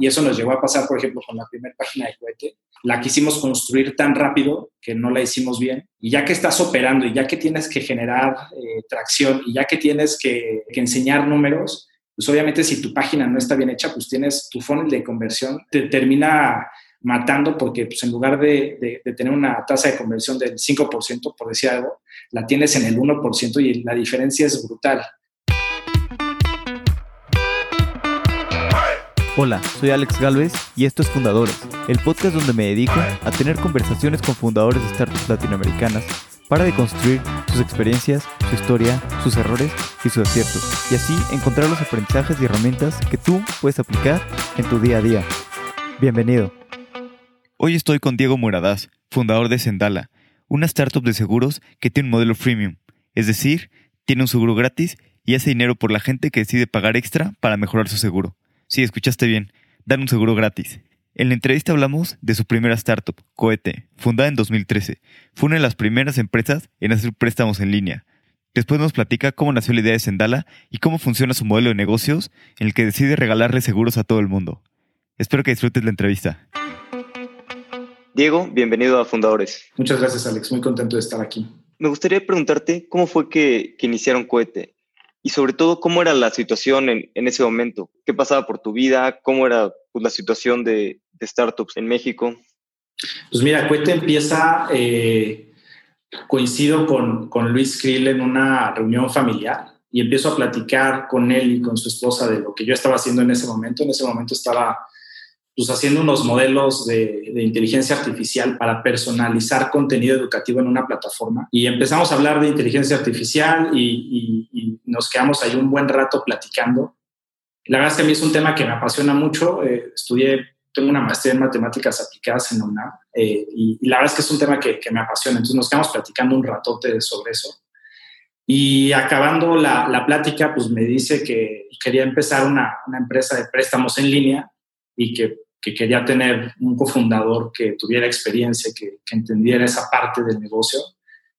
y eso nos llegó a pasar, por ejemplo, con la primera página de cohete, la quisimos construir tan rápido que no la hicimos bien. Y ya que estás operando y ya que tienes que generar eh, tracción y ya que tienes que, enseñar números, pues obviamente si tu página no está bien hecha, pues tienes tu funnel de conversión, te termina matando porque pues, en lugar de, de, tener una tasa de conversión del 5%, por decir algo, la tienes en el 1% y la diferencia es brutal. Hola, soy Alex Galvez y esto es Fundadores, el podcast donde me dedico a tener conversaciones con fundadores de startups latinoamericanas para deconstruir sus experiencias, su historia, sus errores y sus aciertos, y así encontrar los aprendizajes y herramientas que tú puedes aplicar en tu día a día. Bienvenido. Hoy estoy con Diego Muradaz, fundador de Sendala, una startup de seguros que tiene un modelo freemium, es decir, tiene un seguro gratis y hace dinero por la gente que decide pagar extra para mejorar su seguro. Sí, escuchaste bien. Dan un seguro gratis. En la entrevista hablamos de su primera startup, Cohete, fundada en 2013. Fue una de las primeras empresas en hacer préstamos en línea. Después nos platica cómo nació la idea de Sendala y cómo funciona su modelo de negocios en el que decide regalarle seguros a todo el mundo. Espero que disfrutes la entrevista. Diego, bienvenido a Fundadores. Muchas gracias, Alex. Muy contento de estar aquí. Me gustaría preguntarte cómo fue que, que iniciaron Cohete y sobre todo cómo era la situación en, en, ese momento, qué pasaba por tu vida, cómo era pues, la situación de, de, startups en México. Pues mira, Cuete empieza, eh, coincido con, con Luis Krill en una reunión familiar y empiezo a platicar con él y con su esposa de lo que yo estaba haciendo en ese momento. En ese momento estaba pues, haciendo unos modelos de, inteligencia artificial para personalizar contenido educativo en una plataforma. Y empezamos a hablar de inteligencia artificial y, nos quedamos ahí un buen rato platicando. La verdad es que a mí es un tema que me apasiona mucho. Eh, estudié, tengo una maestría en matemáticas aplicadas en UNAM eh, y, la verdad es que es un tema que, me apasiona. Entonces nos quedamos platicando un ratote sobre eso. Y acabando la, la plática, pues me dice que quería empezar una, una empresa de préstamos en línea y que, quería tener un cofundador que tuviera experiencia, que, entendiera esa parte del negocio,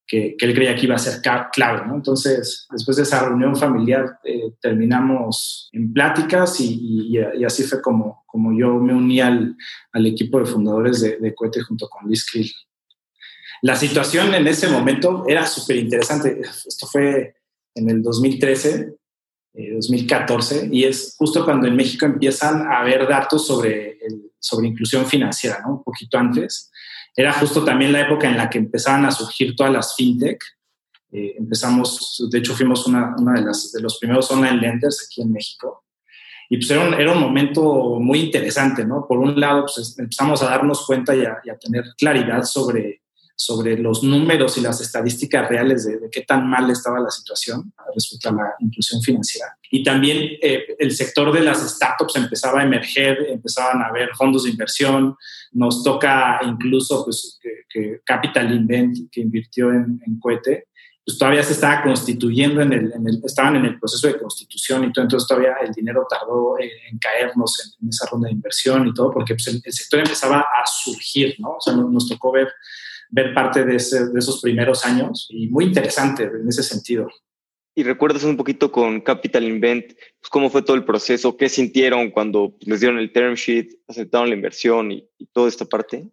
que, él creía que iba a ser clave. ¿no? Entonces, después de esa reunión familiar, eh, terminamos en pláticas y, así fue como, como yo me uní al, al equipo de fundadores de, de Cohete junto con Luis Krill. La situación en ese momento era súper interesante. Esto fue en el 2013 2014, eh, y es justo cuando en México empiezan a haber datos sobre, sobre inclusión financiera, ¿no? Un poquito antes. Era justo también la época en la que empezaban a surgir todas las fintech. Eh, empezamos, de hecho fuimos una, una de, las, de los primeros online lenders aquí en México. Y pues era un, era un momento muy interesante, ¿no? Por un lado, pues empezamos a darnos cuenta y a, y a tener claridad sobre sobre los números y las estadísticas reales de, qué tan mal estaba la situación respecto a la inclusión financiera. Y también eh, el sector de las startups empezaba a emerger, empezaban a haber fondos de inversión, nos toca incluso pues, que, Capital Invent, que invirtió en, en Cohete, pues todavía se estaba constituyendo, en el, estaban en el proceso de constitución y todo, entonces todavía el dinero tardó en, caernos en, esa ronda de inversión y todo, porque pues, el, sector empezaba a surgir, ¿no? O sea, nos tocó ver ver parte de, esos primeros años y muy interesante en ese sentido. ¿Y recuerdas un poquito con Capital Invent pues, cómo fue todo el proceso? ¿Qué sintieron cuando les dieron el term sheet, aceptaron la inversión y, toda esta parte?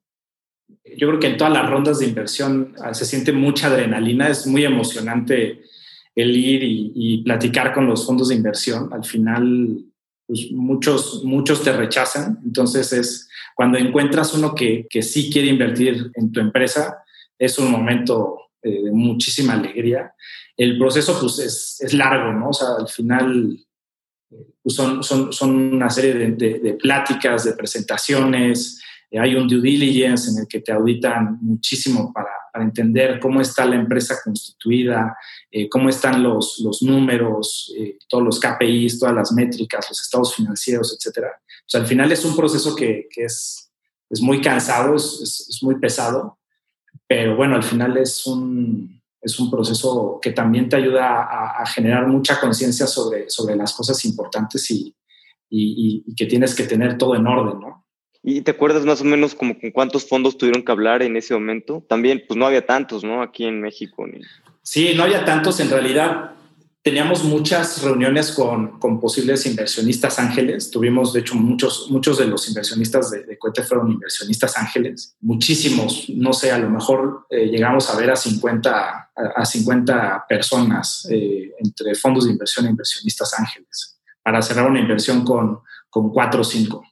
Yo creo que en todas las rondas de inversión ah, se siente mucha adrenalina, es muy emocionante el ir y, y platicar con los fondos de inversión. Al final, pues muchos, muchos te rechazan, entonces es cuando encuentras uno que, que sí quiere invertir en tu empresa, es un momento eh, de muchísima alegría. El proceso pues es, es, largo, ¿no? O sea, al final pues, son, son, son, una serie de, de, pláticas, de presentaciones, eh, hay un due diligence en el que te auditan muchísimo para, para entender cómo está la empresa constituida, eh, cómo están los, los números, todos los KPIs, todas las métricas, los estados financieros, etcétera. O sea, al final es un proceso que, que es, es, muy cansado, es, es, muy pesado, pero bueno, al final es un, es un proceso que también te ayuda a, a generar mucha conciencia sobre, sobre las cosas importantes y, y, y, que tienes que tener todo en orden, ¿no? ¿Y te acuerdas más o menos como con cuántos fondos tuvieron que hablar en ese momento? También, pues no había tantos, ¿no? Aquí en México. Ni... Sí, no había tantos. En realidad, teníamos muchas reuniones con, con, posibles inversionistas ángeles. Tuvimos, de hecho, muchos, muchos de los inversionistas de, de Cohete fueron inversionistas ángeles. Muchísimos, no sé, a lo mejor eh, llegamos a ver a 50, a, 50 personas eh, entre fondos de inversión e inversionistas ángeles para cerrar una inversión con, con cuatro o cinco.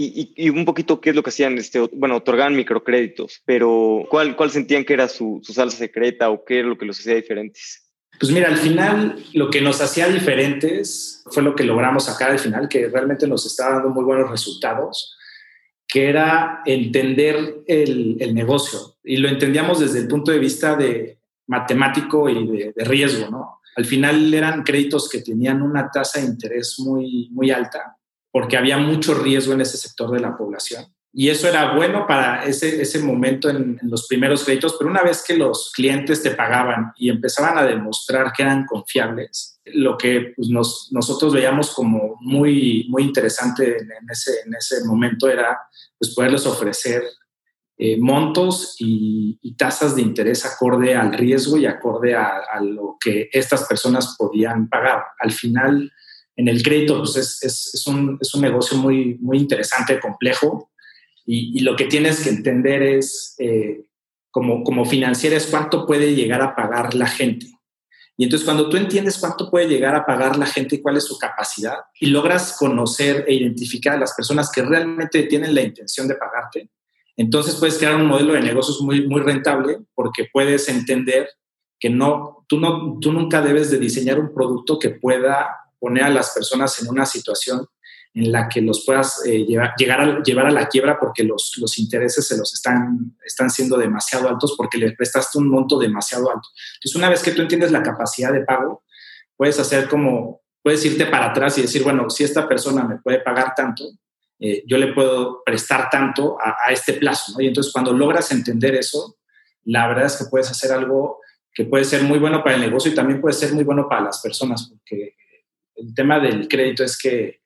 Y, un poquito qué es lo que hacían, este, bueno, otorgaban microcréditos, pero ¿cuál, cuál sentían que era su, su salsa secreta o qué era lo que los hacía diferentes? Pues mira, al final lo que nos hacía diferentes fue lo que logramos sacar al final, que realmente nos estaba dando muy buenos resultados, que era entender el, el negocio. Y lo entendíamos desde el punto de vista de matemático y de, de, riesgo, ¿no? Al final eran créditos que tenían una tasa de interés muy, muy alta, porque había mucho riesgo en ese sector de la población. Y eso era bueno para ese, ese momento en, los primeros créditos, pero una vez que los clientes te pagaban y empezaban a demostrar que eran confiables, lo que pues, nos, nosotros veíamos como muy, muy interesante en, ese, en ese momento era pues, poderles ofrecer eh, montos y, tasas de interés acorde al riesgo y acorde a, lo que estas personas podían pagar. Al final, en el crédito, pues es, es, es, un, es un negocio muy, muy interesante, complejo y, y, lo que tienes que entender es, eh, como, como financiera, es cuánto puede llegar a pagar la gente. Y entonces cuando tú entiendes cuánto puede llegar a pagar la gente y cuál es su capacidad y logras conocer e identificar a las personas que realmente tienen la intención de pagarte, entonces puedes crear un modelo de negocios muy, muy rentable porque puedes entender que no tú, no, tú nunca debes de diseñar un producto que pueda poner a las personas en una situación en la que los puedas eh, llevar, llegar a, llevar a la quiebra porque los, los intereses se los están, están siendo demasiado altos porque le prestaste un monto demasiado alto. Entonces, una vez que tú entiendes la capacidad de pago, puedes hacer como, puedes irte para atrás y decir, bueno, si esta persona me puede pagar tanto, eh, yo le puedo prestar tanto a, a este plazo. ¿no? Y entonces, cuando logras entender eso, la verdad es que puedes hacer algo que puede ser muy bueno para el negocio y también puede ser muy bueno para las personas, porque el tema del crédito es que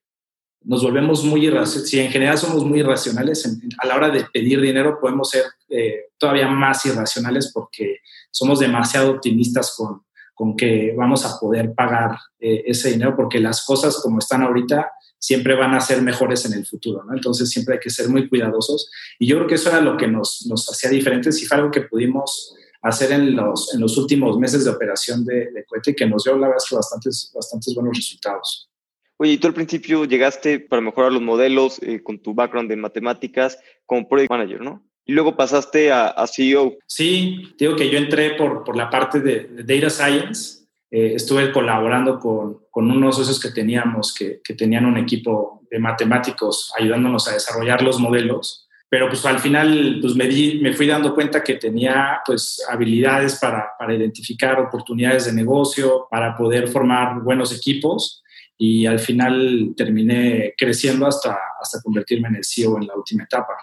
nos volvemos muy irracionales, si en general somos muy irracionales, en, a la hora de pedir dinero podemos ser eh, todavía más irracionales porque somos demasiado optimistas con, con que vamos a poder pagar eh, ese dinero porque las cosas como están ahorita siempre van a ser mejores en el futuro, ¿no? Entonces siempre hay que ser muy cuidadosos y yo creo que eso era lo que nos, nos hacía diferentes y fue algo que pudimos hacer en los, en los últimos meses de operación de, de cohete que nos dio la verdad bastantes, bastantes buenos resultados. Oye, y tú al principio llegaste para mejorar los modelos eh, con tu background en matemáticas como project manager, ¿no? Y luego pasaste a, a CEO. Sí, digo que yo entré por, por la parte de, de Data Science. Eh, estuve colaborando con, con, unos socios que teníamos, que, que, tenían un equipo de matemáticos ayudándonos a desarrollar los modelos. Pero pues al final pues me, di, me fui dando cuenta que tenía pues habilidades para, para identificar oportunidades de negocio, para poder formar buenos equipos y al final terminé creciendo hasta, hasta convertirme en el CEO en la última etapa.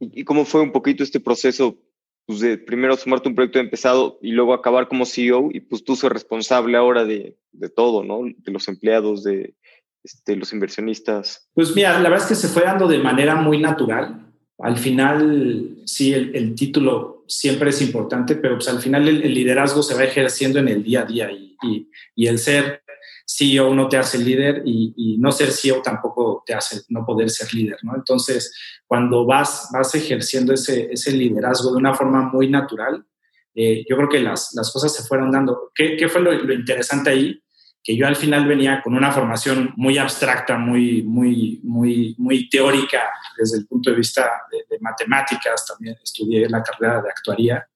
¿Y cómo fue un poquito este proceso pues de primero sumarte un proyecto empezado y luego acabar como CEO y pues tú ser responsable ahora de, de todo, ¿no? De los empleados, de este, los inversionistas. Pues mira, la verdad es que se fue dando de manera muy natural. Al final, sí, el, título siempre es importante, pero pues al final el, liderazgo se va ejerciendo en el día a día y, y, el ser CEO no te hace líder y, y, no ser CEO tampoco te hace no poder ser líder, ¿no? Entonces, cuando vas, vas ejerciendo ese, ese liderazgo de una forma muy natural, eh, yo creo que las, las cosas se fueron dando. ¿Qué, qué fue lo, lo, interesante ahí? Que yo al final venía con una formación muy abstracta, muy, muy, muy, muy teórica desde el punto de vista de, de matemáticas, también estudié la carrera de actuaría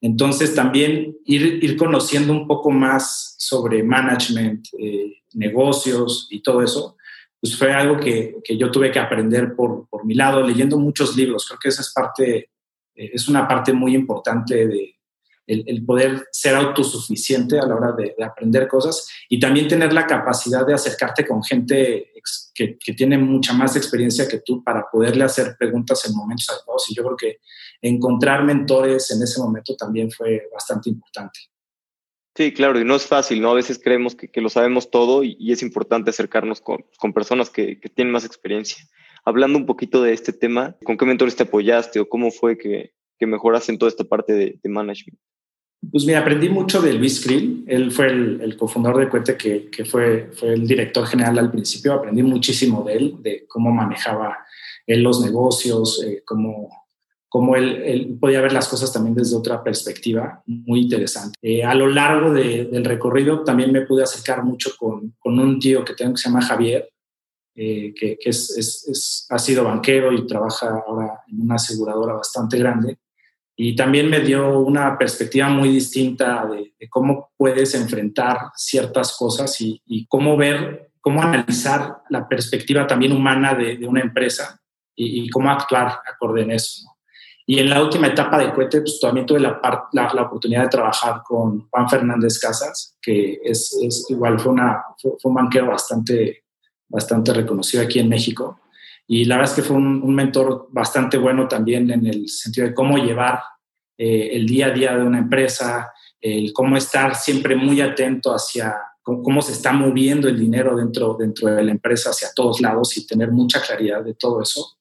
entonces, también ir, ir conociendo un poco más sobre management, eh, negocios y todo eso, pues fue algo que, que yo tuve que aprender por, por, mi lado, leyendo muchos libros. Creo que esa es parte, eh, es una parte muy importante de el, poder ser autosuficiente a la hora de, de, aprender cosas y también tener la capacidad de acercarte con gente que, tiene mucha más experiencia que tú para poderle hacer preguntas en momentos adecuados. Y yo creo que encontrar mentores en ese momento también fue bastante importante. Sí, claro, y no es fácil, ¿no? A veces creemos que, lo sabemos todo y, es importante acercarnos con, personas que, tienen más experiencia. Hablando un poquito de este tema, ¿con qué mentores te apoyaste o cómo fue que, que mejoraste en toda esta parte de, de management? Pues mira, aprendí mucho de Luis Krill. Él fue el, cofundador de Cuete, que, que, fue, fue el director general al principio. Aprendí muchísimo de él, de cómo manejaba él los negocios, eh, cómo, cómo él, podía ver las cosas también desde otra perspectiva, muy interesante. Eh, a lo largo del recorrido también me pude acercar mucho con, con un tío que tengo que se llama Javier, eh, que, que es, es, ha sido banquero y trabaja ahora en una aseguradora bastante grande y también me dio una perspectiva muy distinta de, cómo puedes enfrentar ciertas cosas y, cómo ver, cómo analizar la perspectiva también humana de, una empresa y, cómo actuar acorde en eso. Y en la última etapa de Cohete, pues también tuve la, la, oportunidad de trabajar con Juan Fernández Casas, que es igual, fue, una, fue, un banquero bastante, bastante reconocido aquí en México. Y la verdad es que fue un, mentor bastante bueno también en el sentido de cómo llevar eh, el día a día de una empresa, el cómo estar siempre muy atento hacia cómo, se está moviendo el dinero dentro, dentro de la empresa hacia todos lados y tener mucha claridad de todo eso.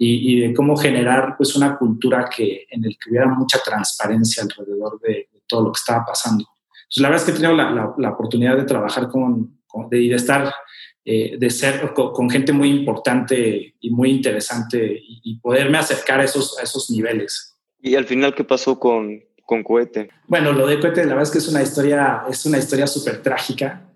Y, de cómo generar pues una cultura que, en el que hubiera mucha transparencia alrededor de, todo lo que estaba pasando. Entonces, la verdad es que he tenido la, oportunidad de trabajar con, de, y de estar eh, de ser con, gente muy importante y muy interesante y, poderme acercar a esos, a esos niveles. ¿Y al final qué pasó con, con Cohete? Bueno, lo de Cohete, la verdad es que es una historia, es una historia súper trágica.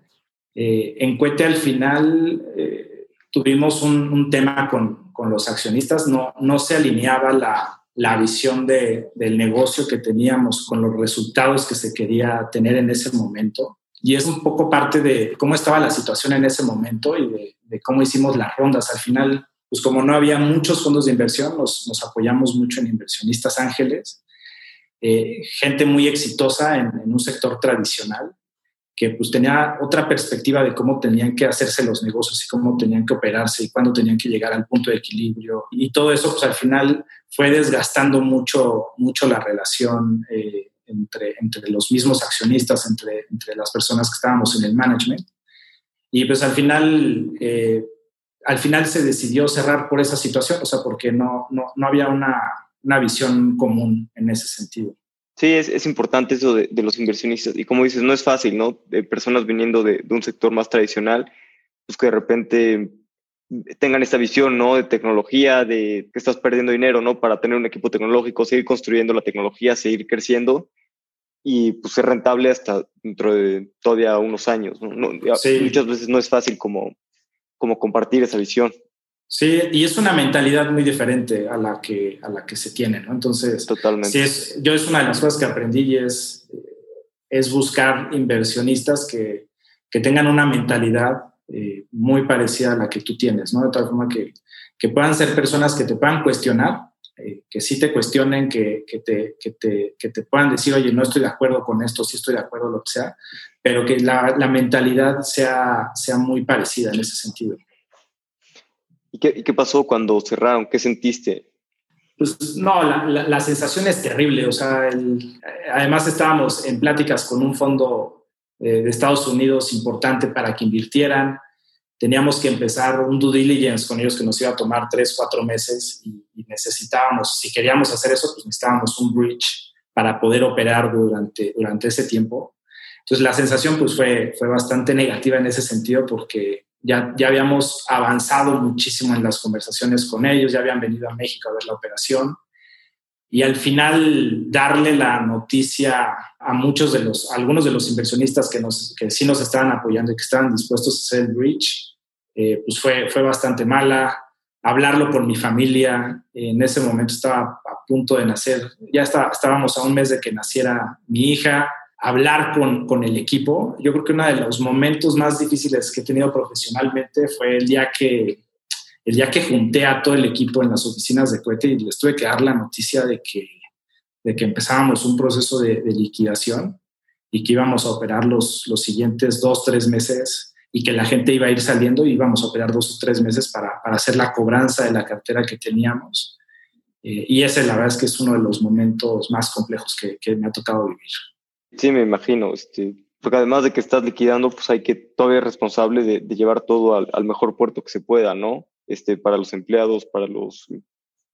Eh, en Cohete al final eh, tuvimos un, un tema con, con, los accionistas, no, no se alineaba la, la visión de, del negocio que teníamos con los resultados que se quería tener en ese momento. Y es un poco parte de cómo estaba la situación en ese momento y de, cómo hicimos las rondas. Al final, pues como no había muchos fondos de inversión, nos, apoyamos mucho en inversionistas ángeles, eh, gente muy exitosa en, un sector tradicional que pues tenía otra perspectiva de cómo tenían que hacerse los negocios y cómo tenían que operarse y cuándo tenían que llegar al punto de equilibrio. Y todo eso pues al final fue desgastando mucho, mucho la relación eh, entre, entre los mismos accionistas, entre, entre las personas que estábamos en el management. Y pues al final, eh, al final se decidió cerrar por esa situación, o sea, porque no, no, no había una, una, visión común en ese sentido. Sí, es, es importante eso de, de, los inversionistas. Y como dices, no es fácil, ¿no? De personas viniendo de, de un sector más tradicional, pues que de repente tengan esta visión, ¿no? De tecnología, de que estás perdiendo dinero, ¿no? Para tener un equipo tecnológico, seguir construyendo la tecnología, seguir creciendo y pues ser rentable hasta dentro de todavía unos años. Muchas veces no es fácil como, como compartir esa visión. Sí, y es una mentalidad muy diferente a la que, a la que se tiene, ¿no? Entonces, Totalmente. Sí es, yo es una de las cosas que aprendí y es, es buscar inversionistas que, que tengan una mentalidad eh, muy parecida a la que tú tienes, ¿no? De tal forma que, que puedan ser personas que te puedan cuestionar, eh, que sí te cuestionen, que, que, te, que, te, que, te, puedan decir, oye, no estoy de acuerdo con esto, sí estoy de acuerdo, lo que sea, pero que la, la mentalidad sea, sea muy parecida en ese sentido. ¿Y qué, qué pasó cuando cerraron? ¿Qué sentiste? Pues no, la, la, sensación es terrible. O sea, el, además estábamos en pláticas con un fondo eh, de Estados Unidos importante para que invirtieran teníamos que empezar un due diligence con ellos que nos iba a tomar tres, cuatro meses y, necesitábamos, si queríamos hacer eso, pues necesitábamos un bridge para poder operar durante, durante ese tiempo. Entonces la sensación pues fue, fue bastante negativa en ese sentido porque ya, ya habíamos avanzado muchísimo en las conversaciones con ellos, ya habían venido a México a ver la operación y al final darle la noticia a muchos de los, algunos de los inversionistas que, nos, que sí nos estaban apoyando y que estaban dispuestos a hacer el bridge, eh, pues fue, fue bastante mala. Hablarlo con mi familia, en ese momento estaba a punto de nacer, ya está, estábamos a un mes de que naciera mi hija, hablar con, con, el equipo. Yo creo que uno de los momentos más difíciles que he tenido profesionalmente fue el día que, el día que junté a todo el equipo en las oficinas de Cohete y les tuve que dar la noticia de que, de que empezábamos un proceso de, de liquidación y que íbamos a operar los, los siguientes dos, tres meses y que la gente iba a ir saliendo y íbamos a operar dos o tres meses para, para hacer la cobranza de la cartera que teníamos. Eh, y ese, la verdad, es que es uno de los momentos más complejos que, que me ha tocado vivir. Sí, me imagino. Este, porque además de que estás liquidando, pues hay que todavía responsable de, de llevar todo al, al, mejor puerto que se pueda, ¿no? Este, para los empleados, para los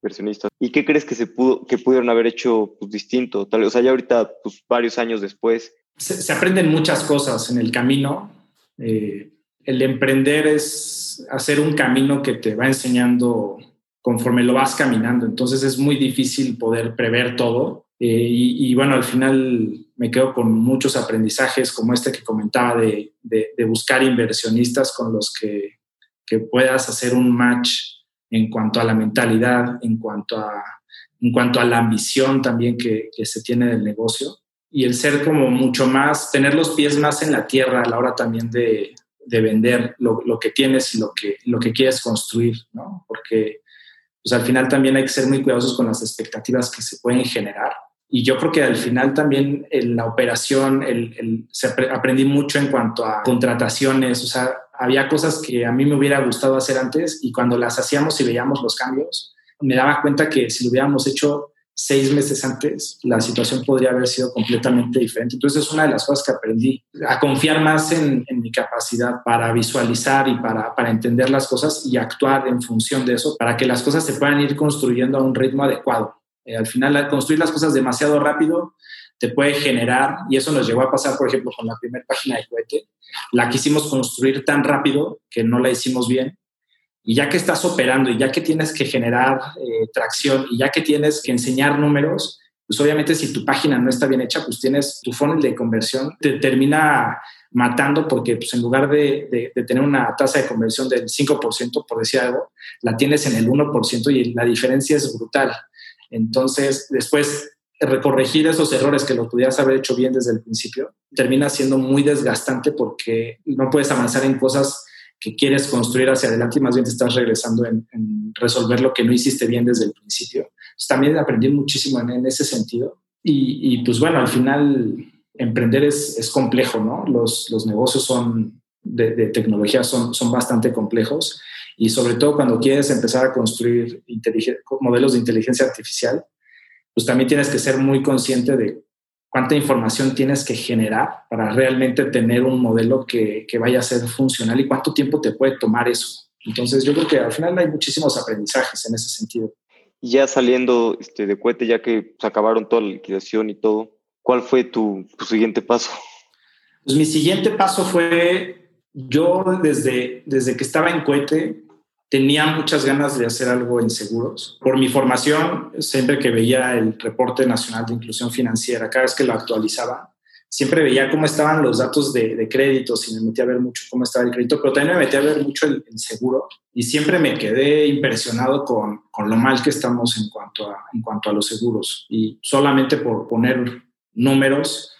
inversionistas. ¿Y qué crees que se pudo, que pudieron haber hecho pues, distinto? Tal, o sea, ya ahorita, pues varios años después. Se, aprenden muchas cosas en el camino. Eh, el emprender es hacer un camino que te va enseñando conforme lo vas caminando. Entonces es muy difícil poder prever todo. Eh, y, bueno, al final me quedo con muchos aprendizajes como este que comentaba de, de, buscar inversionistas con los que, que, puedas hacer un match en cuanto a la mentalidad, en cuanto a, en cuanto a la ambición también que, se tiene del negocio y el ser como mucho más, tener los pies más en la tierra a la hora también de, de vender lo, lo, que tienes y lo que, lo que quieres construir, ¿no? Porque pues al final también hay que ser muy cuidadosos con las expectativas que se pueden generar. Y yo creo que al final también en la operación el, aprendí mucho en cuanto a contrataciones, o sea, había cosas que a mí me hubiera gustado hacer antes y cuando las hacíamos y veíamos los cambios, me daba cuenta que si lo hubiéramos hecho seis meses antes, la situación podría haber sido completamente diferente. Entonces es una de las cosas que aprendí, a confiar más en, mi capacidad para visualizar y para, para, entender las cosas y actuar en función de eso, para que las cosas se puedan ir construyendo a un ritmo adecuado. Eh, al final, construir las cosas demasiado rápido te puede generar, y eso nos llegó a pasar, por ejemplo, con la primera página de cohete, la quisimos construir tan rápido que no la hicimos bien y ya que estás operando y ya que tienes que generar eh, tracción y ya que tienes que enseñar números, pues obviamente si tu página no está bien hecha, pues tienes tu funnel de conversión, te termina matando porque pues en lugar de, de, tener una tasa de conversión del 5%, por decir algo, la tienes en el 1% y la diferencia es brutal. Entonces, después, recorregir esos errores que lo pudieras haber hecho bien desde el principio, termina siendo muy desgastante porque no puedes avanzar en cosas que quieres construir hacia adelante y más bien te estás regresando en, resolver lo que no hiciste bien desde el principio. también aprendí muchísimo en, ese sentido. Y, pues bueno, al final emprender es, es complejo, ¿no? Los, los negocios son de, tecnología son, son bastante complejos y sobre todo cuando quieres empezar a construir modelos de inteligencia artificial, pues también tienes que ser muy consciente de cuánta información tienes que generar para realmente tener un modelo que, que, vaya a ser funcional y cuánto tiempo te puede tomar eso. Entonces yo creo que al final hay muchísimos aprendizajes en ese sentido. Ya saliendo este, de cohete, ya que se acabaron toda la liquidación y todo, ¿cuál fue tu, tu siguiente paso? Pues mi siguiente paso fue, yo desde, desde que estaba en cohete, tenía muchas ganas de hacer algo en seguros. Por mi formación, siempre que veía el reporte nacional de inclusión financiera, cada vez que lo actualizaba, siempre veía cómo estaban los datos de, de créditos y me metí a ver mucho cómo estaba el crédito, pero también me metí a ver mucho el, seguro y siempre me quedé impresionado con, con, lo mal que estamos en cuanto, a, en cuanto a los seguros. Y solamente por poner números,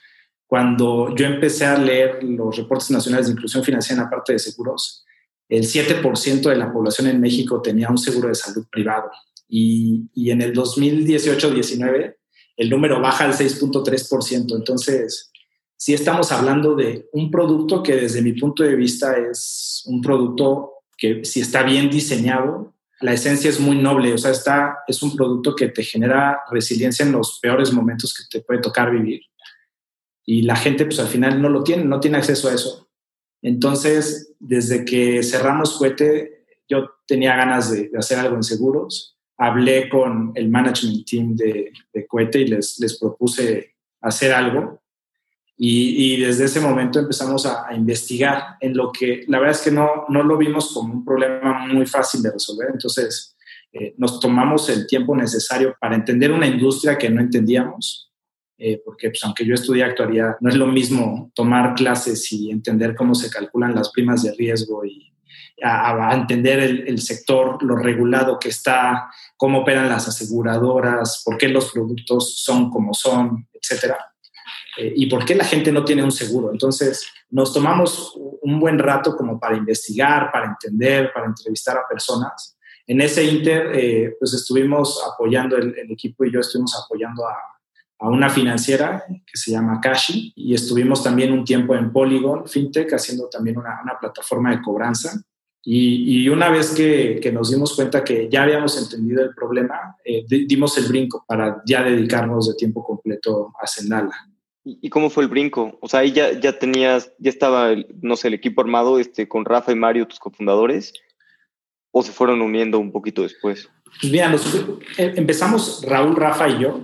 cuando yo empecé a leer los reportes nacionales de inclusión financiera en la parte de seguros, el 7% de la población en México tenía un seguro de salud privado y, y en el 2018-19 el número baja al 6.3%. Entonces, sí estamos hablando de un producto que desde mi punto de vista es un producto que si está bien diseñado, la esencia es muy noble, o sea, está, es un producto que te genera resiliencia en los peores momentos que te puede tocar vivir. Y la gente, pues al final no lo tiene, no tiene acceso a eso. Entonces, desde que cerramos Cohete, yo tenía ganas de, hacer algo en seguros. Hablé con el management team de, de Cohete y les, les propuse hacer algo. Y, desde ese momento empezamos a, investigar en lo que la verdad es que no, no lo vimos como un problema muy fácil de resolver. Entonces, eh, nos tomamos el tiempo necesario para entender una industria que no entendíamos eh, porque pues, aunque yo estudié actuaría, no es lo mismo tomar clases y entender cómo se calculan las primas de riesgo y a, entender el, sector, lo regulado que está, cómo operan las aseguradoras, por qué los productos son como son, etcétera. Eh, y por qué la gente no tiene un seguro. Entonces, nos tomamos un buen rato como para investigar, para entender, para entrevistar a personas. En ese inter, eh, pues estuvimos apoyando, el, el, equipo y yo estuvimos apoyando a, a una financiera que se llama Kashi y estuvimos también un tiempo en Polygon FinTech haciendo también una, una plataforma de cobranza. Y, y una vez que, que, nos dimos cuenta que ya habíamos entendido el problema, eh, dimos el brinco para ya dedicarnos de tiempo completo a Sendala. ¿Y cómo fue el brinco? O sea, ahí ya, ya tenías, ya estaba, no sé, el equipo armado este, con Rafa y Mario, tus cofundadores, o se fueron uniendo un poquito después? Pues mira, eh, empezamos Raúl, Rafa y yo.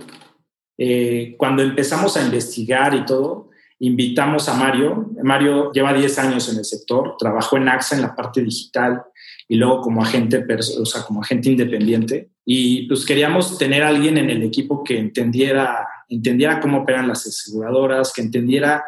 Eh, cuando empezamos a investigar y todo, invitamos a Mario. Mario lleva 10 años en el sector, trabajó en AXA en la parte digital y luego como agente, o sea, como agente independiente. Y pues queríamos tener a alguien en el equipo que entendiera, entendiera cómo operan las aseguradoras, que entendiera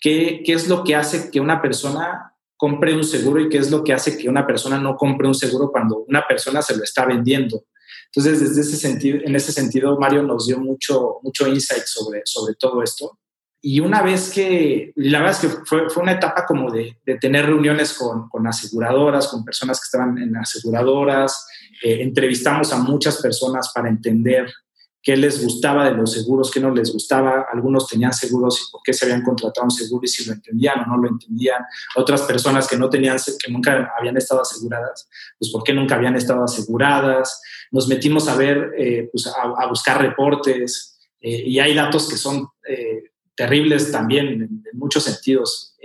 qué, qué es lo que hace que una persona compre un seguro y qué es lo que hace que una persona no compre un seguro cuando una persona se lo está vendiendo. Entonces, desde ese sentido, en ese sentido, Mario nos dio mucho, mucho insight sobre, sobre todo esto. Y una vez que, la verdad es que fue, fue una etapa como de, de tener reuniones con, con, aseguradoras, con personas que estaban en aseguradoras, eh, entrevistamos a muchas personas para entender qué les gustaba de los seguros, qué no les gustaba. Algunos tenían seguros y por qué se habían contratado un seguro y si lo entendían o no lo entendían. Otras personas que no tenían, que nunca habían estado aseguradas, pues por qué nunca habían estado aseguradas. Nos metimos a ver, eh, pues a, buscar reportes eh, y hay datos que son eh, terribles también en, en muchos sentidos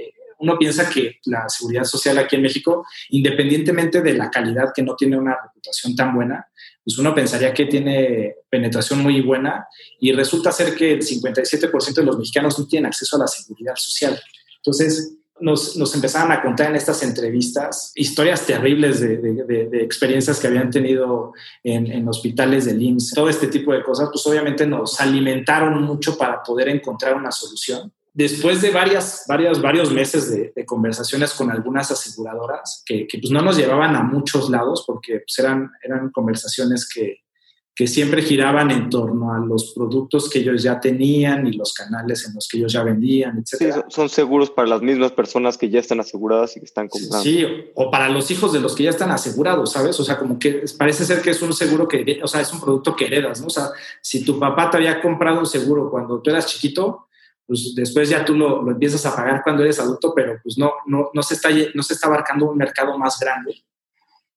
uno piensa que la seguridad social aquí en México, independientemente de la calidad que no tiene una reputación tan buena, pues uno pensaría que tiene penetración muy buena y resulta ser que el 57% de los mexicanos no tienen acceso a la seguridad social. Entonces, nos, nos empezaban a contar en estas entrevistas historias terribles de, experiencias que habían tenido en, en, hospitales del IMSS, todo este tipo de cosas, pues obviamente nos alimentaron mucho para poder encontrar una solución después de varias, varias, varios meses de, conversaciones con algunas aseguradoras que, pues no nos llevaban a muchos lados porque pues eran, eran conversaciones que, que, siempre giraban en torno a los productos que ellos ya tenían y los canales en los que ellos ya vendían, etc. Sí, son seguros para las mismas personas que ya están aseguradas y que están comprando. Sí, o para los hijos de los que ya están asegurados, ¿sabes? O sea, como que parece ser que es un seguro que, o sea, es un producto que heredas, ¿no? O sea, si tu papá te había comprado un seguro cuando tú eras chiquito, pues después ya tú lo, empiezas a pagar cuando eres adulto, pero pues no, no, no, se está, no se está abarcando un mercado más grande.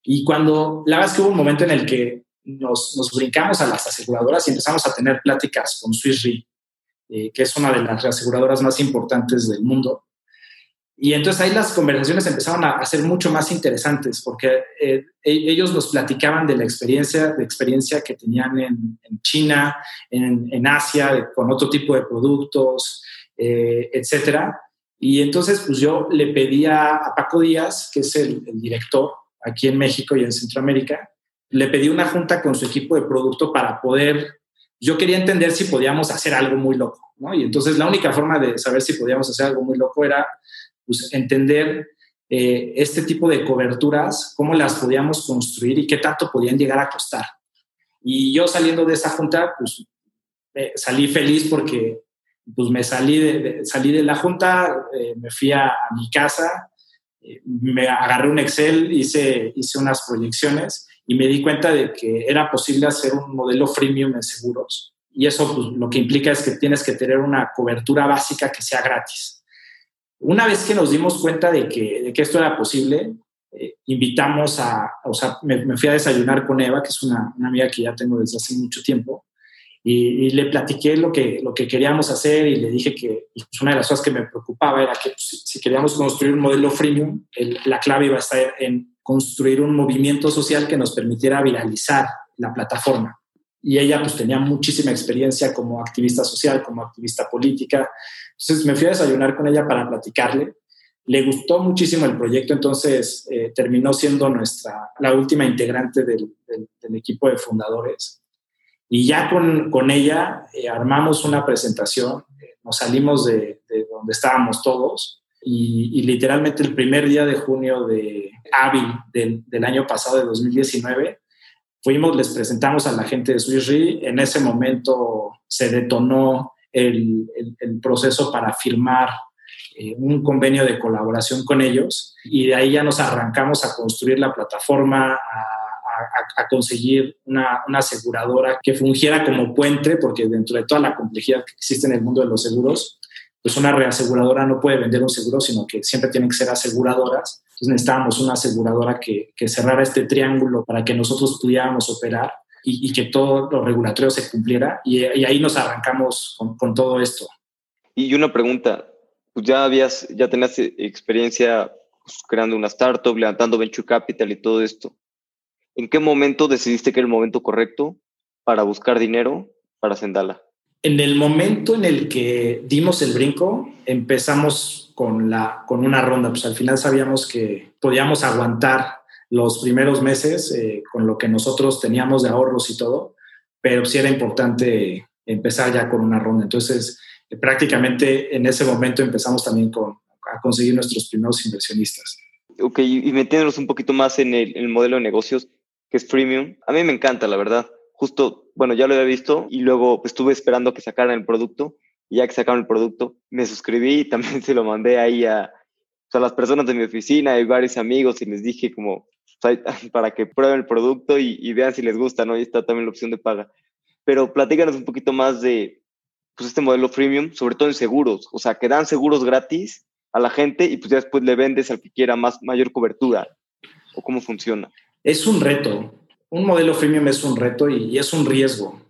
Y cuando, la verdad es que hubo un momento en el que nos, nos brincamos a las aseguradoras y empezamos a tener pláticas con Swiss Re, eh, que es una de las aseguradoras más importantes del mundo. Y entonces ahí las conversaciones empezaron a, ser mucho más interesantes porque eh, e, ellos nos platicaban de la experiencia, de experiencia que tenían en, China, en, en, Asia, con otro tipo de productos, eh, etcétera. Y entonces pues yo le pedía a Paco Díaz, que es el, el director aquí en México y en Centroamérica, le pedí una junta con su equipo de producto para poder, yo quería entender si podíamos hacer algo muy loco, ¿no? Y entonces la única forma de saber si podíamos hacer algo muy loco era pues, entender eh, este tipo de coberturas, cómo las podíamos construir y qué tanto podían llegar a costar. Y yo saliendo de esa junta, pues salí feliz porque pues me salí de, salí de la junta, eh, me fui a, mi casa, eh, me agarré un Excel, hice, hice unas proyecciones y me di cuenta de que era posible hacer un modelo freemium en seguros. Y eso pues, lo que implica es que tienes que tener una cobertura básica que sea gratis. Una vez que nos dimos cuenta de que, esto era posible, eh, invitamos a, o sea, me, fui a desayunar con Eva, que es una, amiga que ya tengo desde hace mucho tiempo, y, le platiqué lo que, lo que queríamos hacer y le dije que pues, una de las cosas que me preocupaba era que pues, si queríamos construir un modelo freemium, la clave iba a estar en construir un movimiento social que nos permitiera viralizar la plataforma. Y ella pues tenía muchísima experiencia como activista social, como activista política, entonces me fui a desayunar con ella para platicarle. Le gustó muchísimo el proyecto, entonces eh, terminó siendo nuestra, la última integrante del, equipo de fundadores. Y ya con, con ella eh, armamos una presentación, eh, nos salimos de, donde estábamos todos y, literalmente el primer día de junio de hábil del, del, año pasado, de 2019, fuimos, les presentamos a la gente de Swiss en ese momento se detonó el, proceso para firmar eh, un convenio de colaboración con ellos y de ahí ya nos arrancamos a construir la plataforma, a, conseguir una, aseguradora que fungiera como puente, porque dentro de toda la complejidad que existe en el mundo de los seguros, pues una reaseguradora no puede vender un seguro, sino que siempre tienen que ser aseguradoras. Entonces necesitábamos una aseguradora que, que cerrara este triángulo para que nosotros pudiéramos operar y, que todo lo regulatorio se cumpliera. Y, ahí nos arrancamos con, todo esto. Y una pregunta, pues ya habías, ya tenías experiencia pues, creando una startup, levantando venture capital y todo esto. ¿En qué momento decidiste que era el momento correcto para buscar dinero para Sendala? En el momento en el que dimos el brinco, empezamos con, la, con una ronda. Pues al final sabíamos que podíamos aguantar los primeros meses eh, con lo que nosotros teníamos de ahorros y todo, pero sí era importante empezar ya con una ronda. Entonces, eh, prácticamente en ese momento empezamos también con, a conseguir nuestros primeros inversionistas. Ok, y metiéndonos un poquito más en el, en el modelo de negocios, que es freemium, a mí me encanta, la verdad. Justo, bueno, ya lo había visto y luego pues, estuve esperando que sacaran el producto ya que sacaron el producto, me suscribí y también se lo mandé ahí a, a las personas de mi oficina y varios amigos y les dije como para que prueben el producto y, y, vean si les gusta, ¿no? Y está también la opción de paga. Pero platícanos un poquito más de pues, este modelo freemium, sobre todo en seguros, o sea, que dan seguros gratis a la gente y pues ya después le vendes al que quiera más, mayor cobertura, o cómo funciona. Es un reto, un modelo freemium es un reto y, es un riesgo,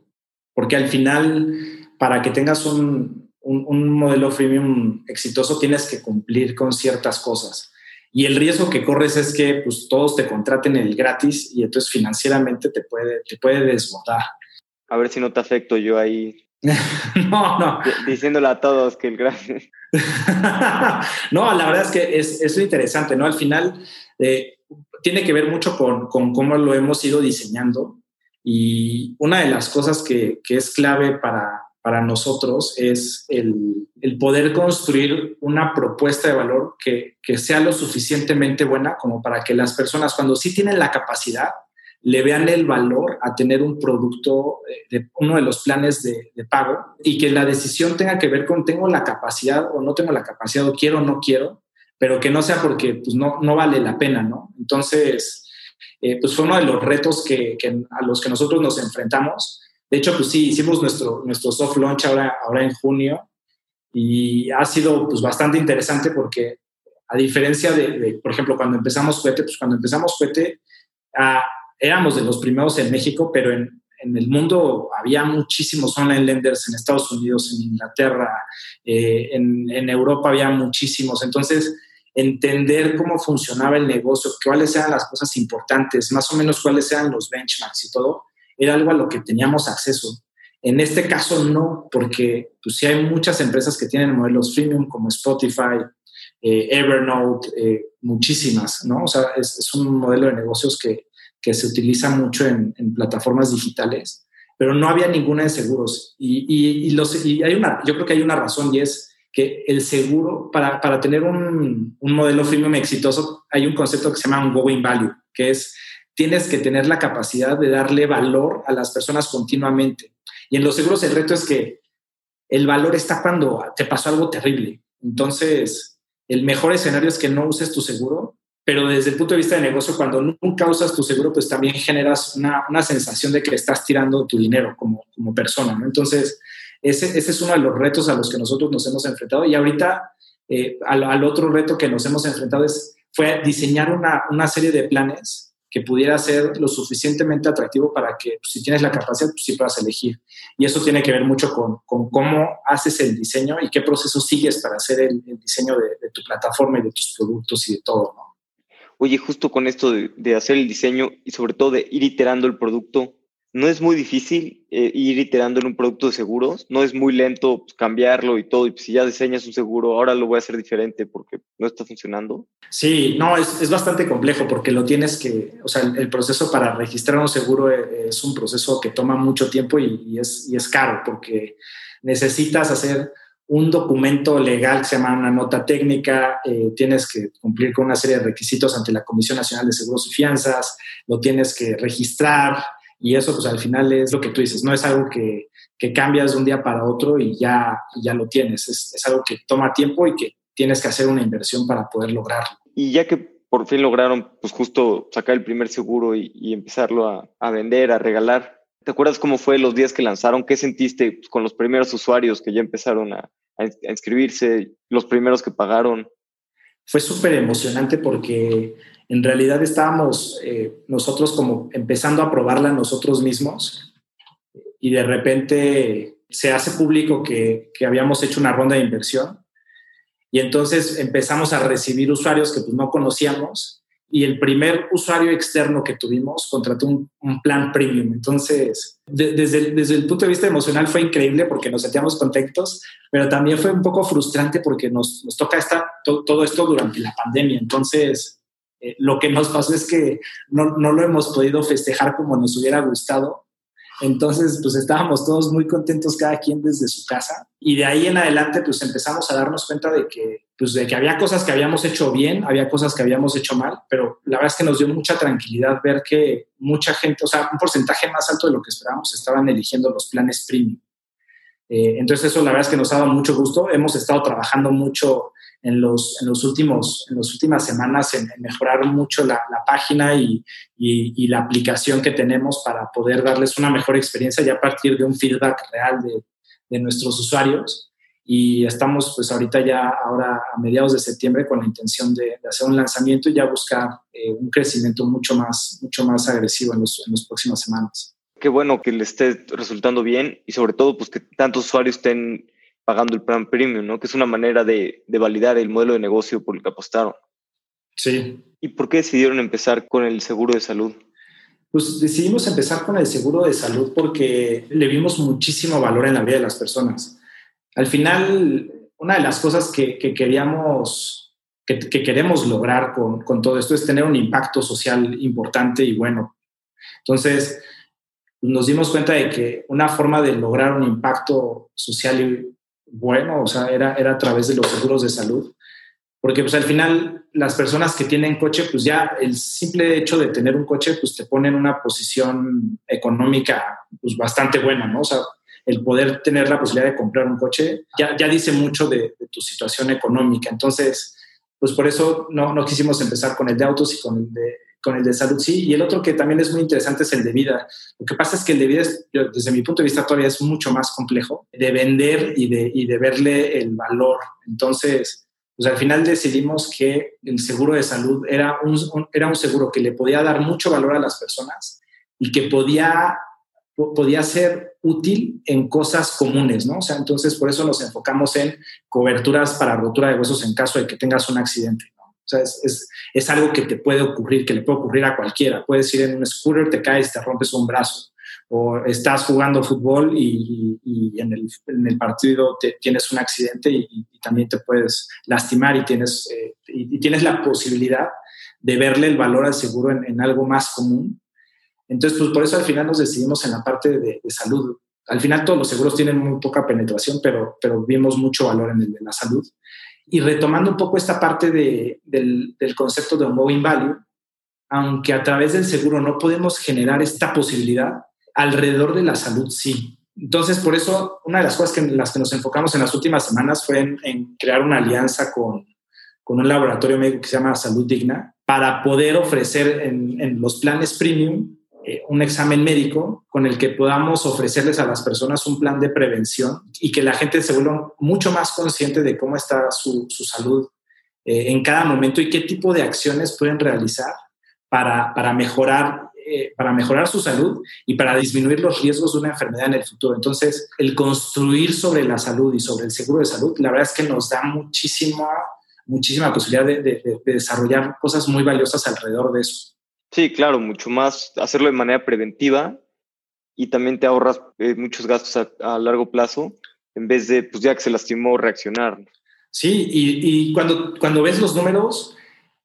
porque al final, para que tengas un, un, modelo freemium exitoso, tienes que cumplir con ciertas cosas. Y el riesgo que corres es que pues, todos te contraten el gratis y entonces financieramente te puede, te puede desbordar. A ver si no te afecto yo ahí. no, no. Diciéndole a todos que el gratis. no, la verdad es que es, es interesante, ¿no? Al final, eh, tiene que ver mucho con, con, cómo lo hemos ido diseñando y una de las cosas que, que es clave para, para nosotros es el, el, poder construir una propuesta de valor que, que, sea lo suficientemente buena como para que las personas, cuando sí tienen la capacidad, le vean el valor a tener un producto eh, de uno de los planes de, de, pago y que la decisión tenga que ver con tengo la capacidad o no tengo la capacidad o quiero o no quiero pero que no sea porque pues, no, no vale la pena, ¿no? Entonces, eh, pues fue uno de los retos que, que, a los que nosotros nos enfrentamos. De hecho, pues sí, hicimos nuestro, nuestro soft launch ahora, ahora en junio y ha sido pues bastante interesante porque a diferencia de, por ejemplo, cuando empezamos Fuete, pues cuando empezamos Fuete ah, éramos de los primeros en México, pero en, en el mundo había muchísimos online lenders en Estados Unidos, en Inglaterra, eh, en, en, Europa había muchísimos. Entonces, entender cómo funcionaba el negocio, cuáles eran las cosas importantes, más o menos cuáles eran los benchmarks y todo, era algo a lo que teníamos acceso. En este caso no, porque pues sí hay muchas empresas que tienen modelos freemium como Spotify, eh, Evernote, eh, muchísimas, ¿no? O sea, es, es, un modelo de negocios que, que se utiliza mucho en, en, plataformas digitales, pero no había ninguna de seguros. Y, y, y, los, y hay una, yo creo que hay una razón y es que el seguro, para, para tener un, un, modelo freemium exitoso, hay un concepto que se llama un going value, que es tienes que tener la capacidad de darle valor a las personas continuamente. Y en los seguros el reto es que el valor está cuando te pasó algo terrible. Entonces, el mejor escenario es que no uses tu seguro, pero desde el punto de vista de negocio, cuando nunca usas tu seguro, pues también generas una, una sensación de que estás tirando tu dinero como, como persona, ¿no? Entonces, ese, ese, es uno de los retos a los que nosotros nos hemos enfrentado. Y ahorita, eh, al, al, otro reto que nos hemos enfrentado es, fue diseñar una, una, serie de planes que pudiera ser lo suficientemente atractivo para que pues, si tienes la capacidad, pues sí puedas elegir. Y eso tiene que ver mucho con, con cómo haces el diseño y qué proceso sigues para hacer el, diseño de, de, tu plataforma y de tus productos y de todo, ¿no? Oye, justo con esto de, de hacer el diseño y sobre todo de ir iterando el producto, no es muy difícil eh, ir iterando en un producto de seguros, no es muy lento pues, cambiarlo y todo, y pues, si ya diseñas un seguro, ahora lo voy a hacer diferente porque no está funcionando. Sí, no, es, es bastante complejo porque lo tienes que, o sea, el, proceso para registrar un seguro es, es un proceso que toma mucho tiempo y, y, es, y es caro porque necesitas hacer un documento legal que se llama una nota técnica, eh, tienes que cumplir con una serie de requisitos ante la Comisión Nacional de Seguros y Fianzas, lo tienes que registrar, y eso, pues al final es lo que tú dices, no es algo que, que cambias de un día para otro y ya, ya lo tienes. Es, es, algo que toma tiempo y que tienes que hacer una inversión para poder lograrlo. Y ya que por fin lograron, pues justo sacar el primer seguro y, empezarlo a, a, vender, a regalar, ¿te acuerdas cómo fue los días que lanzaron? ¿Qué sentiste pues, con los primeros usuarios que ya empezaron a, a inscribirse, los primeros que pagaron? Fue súper emocionante porque en realidad estábamos eh, nosotros como empezando a probarla nosotros mismos y de repente se hace público que, que, habíamos hecho una ronda de inversión y entonces empezamos a recibir usuarios que pues no conocíamos y el primer usuario externo que tuvimos contrató un, plan premium. Entonces, desde, el, desde el punto de vista emocional fue increíble porque nos sentíamos contentos, pero también fue un poco frustrante porque nos, nos toca estar todo esto durante la pandemia. Entonces, eh, lo que nos pasó es que no, no lo hemos podido festejar como nos hubiera gustado entonces, pues estábamos todos muy contentos cada quien desde su casa y de ahí en adelante pues empezamos a darnos cuenta de que, pues, de que había cosas que habíamos hecho bien, había cosas que habíamos hecho mal, pero la verdad es que nos dio mucha tranquilidad ver que mucha gente, o sea, un porcentaje más alto de lo que esperábamos estaban eligiendo los planes premium. Eh, entonces eso la verdad es que nos ha dado mucho gusto. Hemos estado trabajando mucho en los, en los últimos, en las últimas semanas en, mejorar mucho la, página y, y, la aplicación que tenemos para poder darles una mejor experiencia ya a partir de un feedback real de, de nuestros usuarios. Y estamos pues ahorita ya ahora a mediados de septiembre con la intención de, hacer un lanzamiento y ya buscar eh, un crecimiento mucho más, mucho más agresivo en, los, en las próximas semanas. Qué bueno que le esté resultando bien y sobre todo pues que tantos usuarios estén pagando el plan premium, ¿no? Que es una manera de, validar el modelo de negocio por el que apostaron. Sí. ¿Y por qué decidieron empezar con el seguro de salud? Pues decidimos empezar con el seguro de salud porque le vimos muchísimo valor en la vida de las personas. Al final, una de las cosas que, queríamos, que, queremos lograr con, con todo esto es tener un impacto social importante y bueno. Entonces, nos dimos cuenta de que una forma de lograr un impacto social bueno, o sea, era, era a través de los seguros de salud, porque pues al final las personas que tienen coche, pues ya el simple hecho de tener un coche, pues te pone en una posición económica pues bastante buena, ¿no? O sea, el poder tener la posibilidad de comprar un coche ya, ya dice mucho de, tu situación económica. Entonces, pues por eso no, no quisimos empezar con el de autos y con el de con el de salud sí, y el otro que también es muy interesante es el de vida. Lo que pasa es que el de vida, desde mi punto de vista, todavía es mucho más complejo de vender y de, y de verle el valor. Entonces, pues al final decidimos que el seguro de salud era un, era un seguro que le podía dar mucho valor a las personas y que podía, podía ser útil en cosas comunes, ¿no? O sea, entonces por eso nos enfocamos en coberturas para rotura de huesos en caso de que tengas un accidente. O sea, es, es, algo que te puede ocurrir, que le puede ocurrir a cualquiera. Puedes ir en un scooter, te caes, te rompes un brazo. O estás jugando fútbol y, y en, el, en, el, partido te, tienes un accidente y, también te puedes lastimar y tienes, eh, y, tienes la posibilidad de verle el valor al seguro en, en, algo más común. Entonces, pues por eso al final nos decidimos en la parte de, de salud. Al final todos los seguros tienen muy poca penetración, pero, pero vimos mucho valor en el de la salud. Y retomando un poco esta parte de, del, del, concepto de moving value, aunque a través del seguro no podemos generar esta posibilidad, alrededor de la salud sí. Entonces, por eso, una de las cosas que, en las que nos enfocamos en las últimas semanas fue en, en crear una alianza con, con, un laboratorio médico que se llama Salud Digna para poder ofrecer en, en los planes premium eh, un examen médico con el que podamos ofrecerles a las personas un plan de prevención y que la gente se vuelva mucho más consciente de cómo está su, salud eh, en cada momento y qué tipo de acciones pueden realizar para, para mejorar eh, para mejorar su salud y para disminuir los riesgos de una enfermedad en el futuro. Entonces, el construir sobre la salud y sobre el seguro de salud, la verdad es que nos da muchísima, muchísima posibilidad de, de desarrollar cosas muy valiosas alrededor de eso. Sí, claro, mucho más hacerlo de manera preventiva y también te ahorras eh, muchos gastos a, largo plazo en vez de, pues ya que se lastimó, reaccionar. Sí, y, cuando, cuando ves los números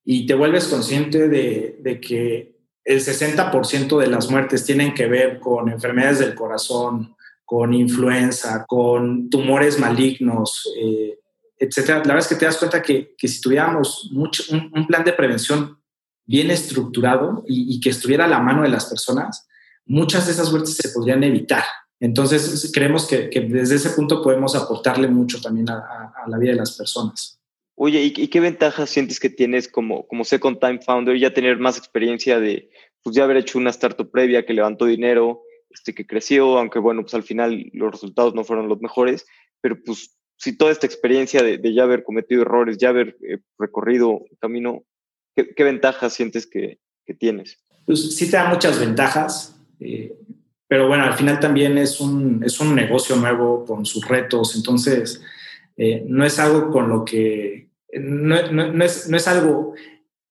y te vuelves consciente de, que el 60% de las muertes tienen que ver con enfermedades del corazón, con influenza, con tumores malignos, eh, etcétera. La verdad es que te das cuenta que, que si tuviéramos mucho, un, plan de prevención bien estructurado y, que estuviera a la mano de las personas, muchas de esas muertes se podrían evitar. Entonces, creemos que, desde ese punto podemos aportarle mucho también a, la vida de las personas. Oye, ¿y, qué ventajas sientes que tienes como, como Second Time Founder, ya tener más experiencia de, pues ya haber hecho una startup previa que levantó dinero, este, que creció, aunque bueno, pues al final los resultados no fueron los mejores, pero pues si toda esta experiencia de, ya haber cometido errores, ya haber eh, recorrido un camino, ¿Qué, ventajas sientes que, tienes? Pues sí te da muchas ventajas, eh, pero bueno, al final también es un, es un negocio nuevo con sus retos, entonces eh, no es algo con lo que, no, es, no es algo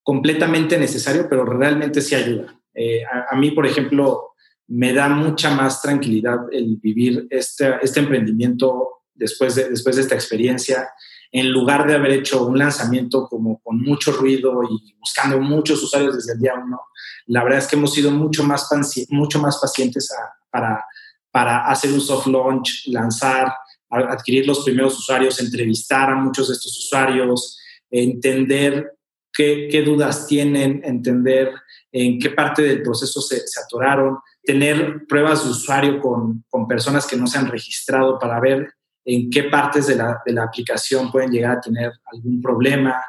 completamente necesario, pero realmente sí ayuda. Eh, a, mí, por ejemplo, me da mucha más tranquilidad el vivir este, este emprendimiento después de, después de esta experiencia, en lugar de haber hecho un lanzamiento como con mucho ruido y buscando muchos usuarios desde el día uno. La verdad es que hemos sido mucho más, mucho más pacientes para, para hacer un soft launch, lanzar, adquirir los primeros usuarios, entrevistar a muchos de estos usuarios, entender qué, dudas tienen, entender en qué parte del proceso se, atoraron, tener pruebas de usuario con, con, personas que no se han registrado para ver en qué partes de la, de la aplicación pueden llegar a tener algún problema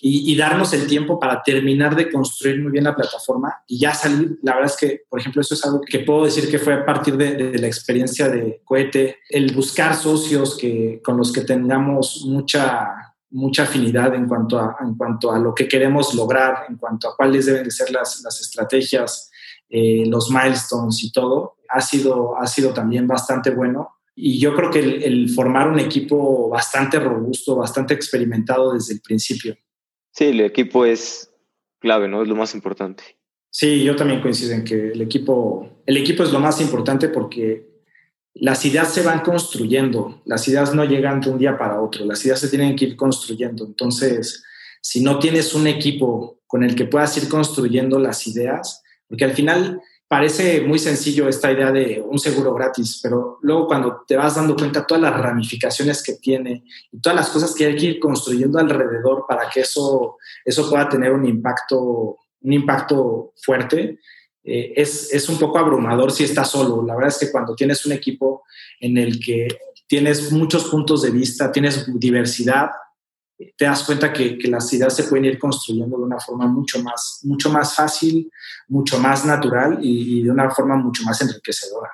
y, darnos el tiempo para terminar de construir muy bien la plataforma y ya salir. La verdad es que, por ejemplo, eso es algo que puedo decir que fue a partir de, la experiencia de Cohete, el buscar socios que, con los que tengamos mucha mucha afinidad en cuanto, a, en cuanto a lo que queremos lograr, en cuanto a cuáles deben de ser las, las estrategias, eh, los milestones y todo, ha sido, ha sido también bastante bueno. Y yo creo que el, formar un equipo bastante robusto, bastante experimentado desde el principio. Sí, el equipo es clave, ¿no? Es lo más importante. Sí, yo también coincido en que el equipo, el equipo es lo más importante porque las ideas se van construyendo, las ideas no llegan de un día para otro, las ideas se tienen que ir construyendo. Entonces, si no tienes un equipo con el que puedas ir construyendo las ideas, porque al final parece muy sencillo esta idea de un seguro gratis, pero luego cuando te vas dando cuenta todas las ramificaciones que tiene y todas las cosas que hay que ir construyendo alrededor para que eso, eso pueda tener un impacto, un impacto fuerte, eh, es, es, un poco abrumador si estás solo. La verdad es que cuando tienes un equipo en el que tienes muchos puntos de vista, tienes diversidad, te das cuenta que, que, las ideas se pueden ir construyendo de una forma mucho más, mucho más fácil, mucho más natural y, de una forma mucho más enriquecedora.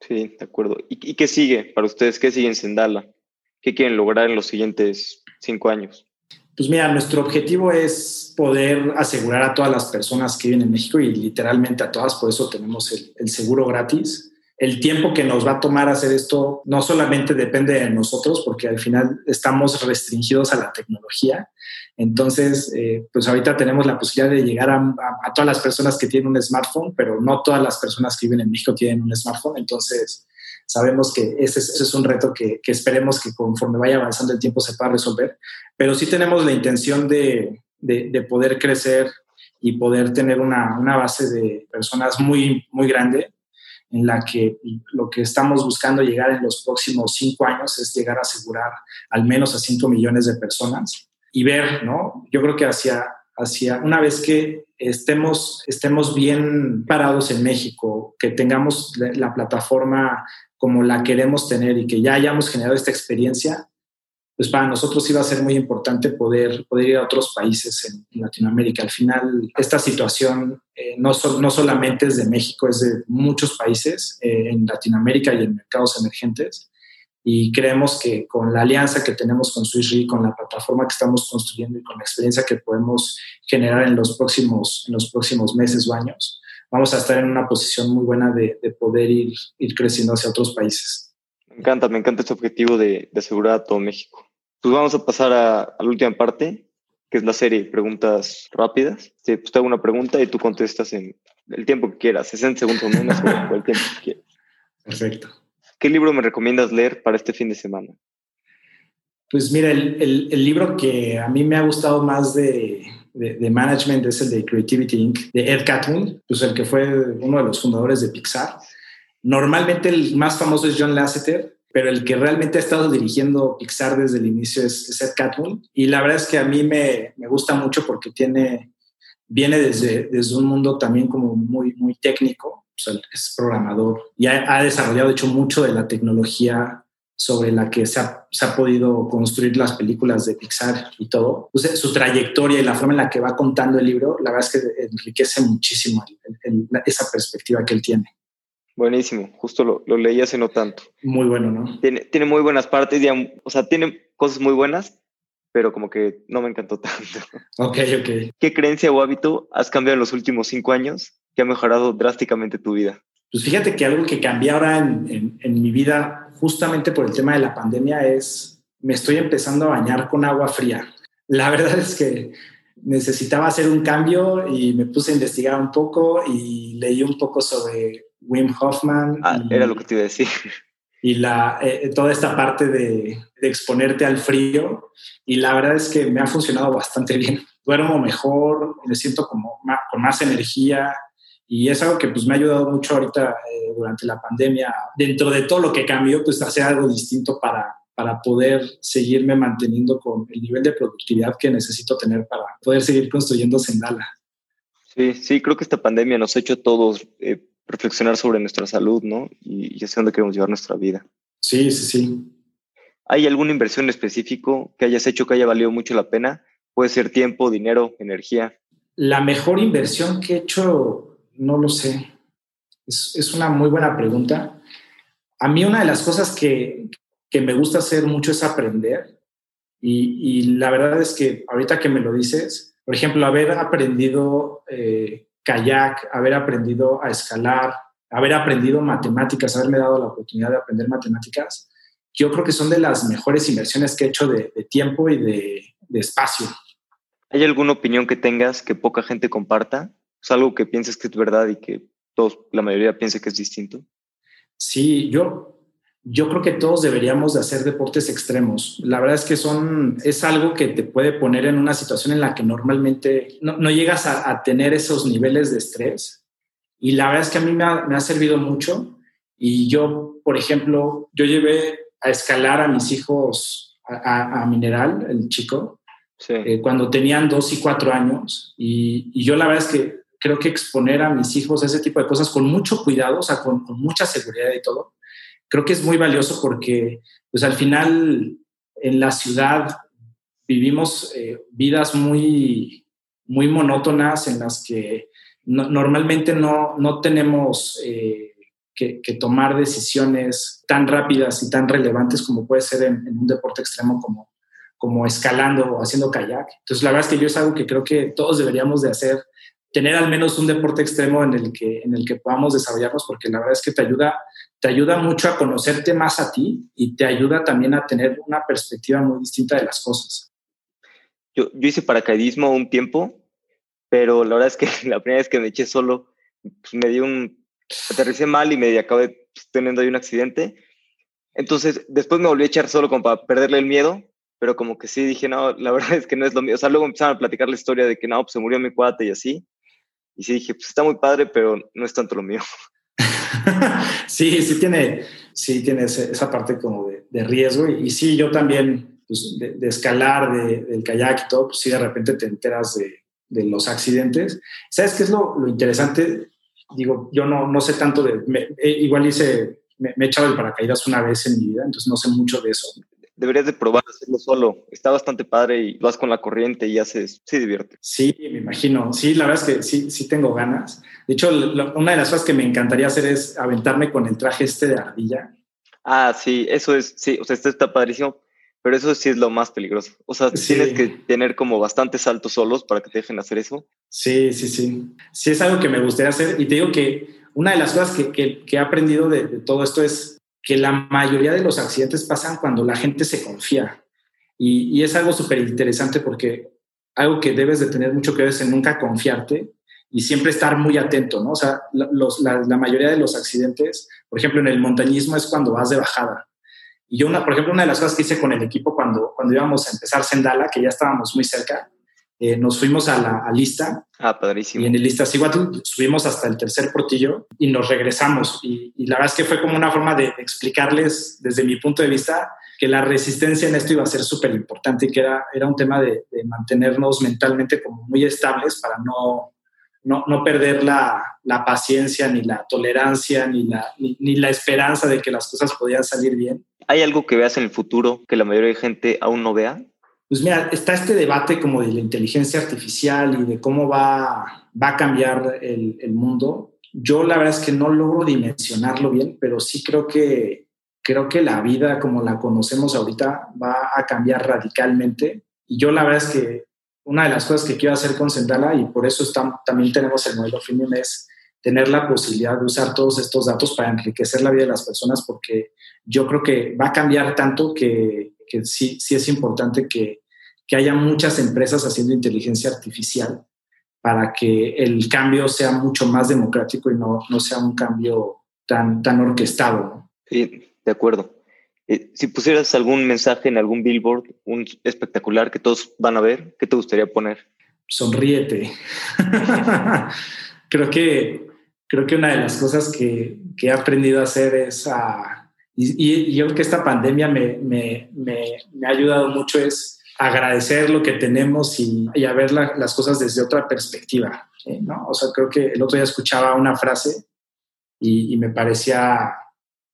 Sí, de acuerdo. ¿Y, ¿Y, qué sigue para ustedes? ¿Qué sigue en Sendala? ¿Qué quieren lograr en los siguientes cinco años? Pues mira, nuestro objetivo es poder asegurar a todas las personas que viven en México y literalmente a todas, por eso tenemos el, seguro gratis. El tiempo que nos va a tomar hacer esto no solamente depende de nosotros, porque al final estamos restringidos a la tecnología. Entonces, eh, pues ahorita tenemos la posibilidad de llegar a, todas las personas que tienen un smartphone, pero no todas las personas que viven en México tienen un smartphone. Entonces, Sabemos que ese es, un reto que, esperemos que conforme vaya avanzando el tiempo se pueda resolver, pero sí tenemos la intención de, poder crecer y poder tener una, base de personas muy, muy grande en la que lo que estamos buscando llegar en los próximos cinco años es llegar a asegurar al menos a cinco millones de personas y ver, ¿no? Yo creo que hacia, hacia una vez que estemos, estemos bien parados en México, que tengamos la plataforma como la queremos tener y que ya hayamos generado esta experiencia, pues para nosotros iba a ser muy importante poder, poder ir a otros países en, Latinoamérica. Al final, esta situación eh, no, no solamente es de México, es de muchos países eh, en Latinoamérica y en mercados emergentes. Y creemos que con la alianza que tenemos con SwissRe, con la plataforma que estamos construyendo y con la experiencia que podemos generar en los próximos, en los próximos meses o años, vamos a estar en una posición muy buena de, poder ir, ir, creciendo hacia otros países. Me encanta, me encanta este objetivo de, asegurar a todo México. Pues vamos a pasar a, la última parte, que es la serie de preguntas rápidas. Sí, pues te hago una pregunta y tú contestas en el tiempo que quieras, 60 segundos menos o el tiempo que quieras. Perfecto. ¿Qué libro me recomiendas leer para este fin de semana? Pues mira, el, el libro que a mí me ha gustado más de, de, management es el de Creativity Inc. de Ed Catmull, pues el que fue uno de los fundadores de Pixar. Normalmente el más famoso es John Lasseter, pero el que realmente ha estado dirigiendo Pixar desde el inicio es, Ed Catmull. Y la verdad es que a mí me, me gusta mucho porque tiene, viene desde, desde un mundo también como muy, muy técnico, es programador y ha, ha, desarrollado, de hecho, mucho de la tecnología sobre la que se ha, podido construir las películas de Pixar y todo. su trayectoria y la forma en la que va contando el libro, la verdad es que enriquece muchísimo esa perspectiva que él tiene. Buenísimo, justo lo, lo, leí hace no tanto. Muy bueno, ¿no? Tiene, tiene muy buenas partes, o sea, tiene cosas muy buenas, pero como que no me encantó tanto. Ok, ok. ¿Qué creencia o hábito has cambiado en los últimos cinco años que ha mejorado drásticamente tu vida? Pues fíjate que algo que cambié ahora en, en mi vida justamente por el tema de la pandemia es, me estoy empezando a bañar con agua fría. La verdad es que necesitaba hacer un cambio y me puse a investigar un poco y leí un poco sobre Wim Hoffman. Ah, era lo que te iba a decir. Y la, eh, toda esta parte de, exponerte al frío. Y la verdad es que me ha funcionado bastante bien. Duermo mejor, me siento como con más energía. Y es algo que pues, me ha ayudado mucho ahorita eh, durante la pandemia. Dentro de todo lo que cambió, pues hacer algo distinto para, para poder seguirme manteniendo con el nivel de productividad que necesito tener para poder seguir construyendo Sendala. Sí, sí, creo que esta pandemia nos ha hecho todos eh, reflexionar sobre nuestra salud, ¿no? Y, y hacia dónde queremos llevar nuestra vida. Sí, sí, sí. ¿Hay alguna inversión específico que hayas hecho que haya valido mucho la pena? Puede ser tiempo, dinero, energía. La mejor inversión que he hecho, no lo sé. Es, es una muy buena pregunta. A mí una de las cosas que, que me gusta hacer mucho es aprender. Y, la verdad es que ahorita que me lo dices, por ejemplo, haber aprendido eh, kayak, haber aprendido a escalar, haber aprendido matemáticas, haberme dado la oportunidad de aprender matemáticas, yo creo que son de las mejores inversiones que he hecho de, tiempo y de, de, espacio. ¿Hay alguna opinión que tengas que poca gente comparta? ¿Es algo que pienses que es verdad y que todos, la mayoría piense que es distinto? Sí, yo yo creo que todos deberíamos de hacer deportes extremos. La verdad es que son, es algo que te puede poner en una situación en la que normalmente no, llegas a, tener esos niveles de estrés. Y la verdad es que a mí me ha, servido mucho. Y yo, por ejemplo, yo llevé a escalar a mis hijos a, Mineral, el chico, eh, cuando tenían dos y cuatro años. Y, yo la verdad es que creo que exponer a mis hijos a ese tipo de cosas con mucho cuidado, o sea, con mucha seguridad y todo, creo que es muy valioso porque, pues al final, en la ciudad vivimos eh, vidas muy, muy monótonas en las que normalmente no, no tenemos eh, que, tomar decisiones tan rápidas y tan relevantes como puede ser en, en, un deporte extremo como, como escalando o haciendo kayak. Entonces, la verdad es que yo es algo que creo que todos deberíamos de hacer, tener al menos un deporte extremo en el que, en el que podamos desarrollarnos, porque la verdad es que te ayuda te ayuda mucho a conocerte más a ti y te ayuda también a tener una perspectiva muy distinta de las cosas. Yo, yo hice paracaidismo un tiempo, pero la verdad es que la primera vez que me eché solo, pues me dio un... aterricé mal y me acabé pues, teniendo ahí un accidente. Entonces, después me volví a echar solo como para perderle el miedo, pero como que sí dije, no, la verdad es que no es lo mío. O sea, luego empezaron a platicar la historia de que no, pues se murió mi cuate y así. Y sí dije, pues está muy padre, pero no es tanto lo mío. sí, sí tiene, sí tiene esa parte como de, riesgo. Y, sí, yo también, pues, de, escalar, del kayak y todo, pues sí, de repente te enteras de, los accidentes. ¿Sabes qué es lo, interesante? Digo, yo no, no sé tanto de, eh, igual hice, me, me, he echado el paracaídas una vez en mi vida, entonces no sé mucho de eso deberías de probar hacerlo solo. Está bastante padre y vas con la corriente y haces, sí divierte. Sí, me imagino. Sí, la verdad es que sí, sí tengo ganas. De hecho, una de las cosas que me encantaría hacer es aventarme con el traje este de ardilla. Ah, sí, eso es, sí, o sea, esto está padrísimo, pero eso sí es lo más peligroso. O sea, tienes que tener como bastantes saltos solos para que te dejen hacer eso. Sí, sí, sí. Sí, es algo que me gustaría hacer y te digo que una de las cosas que, que, he aprendido de, de todo esto es que la mayoría de los accidentes pasan cuando la gente se confía. Y, es algo súper interesante porque algo que debes de tener mucho que ver es nunca confiarte y siempre estar muy atento, ¿no? O sea, la, mayoría de los accidentes, por ejemplo, en el montañismo es cuando vas de bajada. Y yo, una, por ejemplo, una de las cosas que hice con el equipo cuando, cuando íbamos a empezar Sendala, que ya estábamos muy cerca, eh, nos fuimos a la lista. Ah, padrísimo. Y en el lista Siguatl subimos hasta el tercer portillo y nos regresamos. Y, la verdad es que fue como una forma de explicarles, desde mi punto de vista, que la resistencia en esto iba a ser súper importante y que era, era un tema de, mantenernos mentalmente como muy estables para no, no, no perder la, la, paciencia, ni la tolerancia, ni la, ni, ni la esperanza de que las cosas podían salir bien. ¿Hay algo que veas en el futuro que la mayoría de gente aún no vea? Pues mira, está este debate como de la inteligencia artificial y de cómo va, va a cambiar el, el mundo. Yo la verdad es que no logro dimensionarlo bien, pero sí creo que, creo que la vida como la conocemos ahorita va a cambiar radicalmente. Y yo la verdad es que una de las cosas que quiero hacer con Sendala, y por eso también tenemos el modelo Freemium, es tener la posibilidad de usar todos estos datos para enriquecer la vida de las personas, porque yo creo que va a cambiar tanto que que sí, sí es importante que, que haya muchas empresas haciendo inteligencia artificial para que el cambio sea mucho más democrático y no, no sea un cambio tan, tan orquestado. Sí, de acuerdo. Eh, si pusieras algún mensaje en algún billboard, un espectacular que todos van a ver, ¿qué te gustaría poner? Sonríete. creo, que, creo que una de las cosas que, que he aprendido a hacer es a... Y, yo creo que esta pandemia me, me, me, me, ha ayudado mucho es agradecer lo que tenemos y, y a ver las cosas desde otra perspectiva. ¿no? O sea, creo que el otro día escuchaba una frase y, y me parecía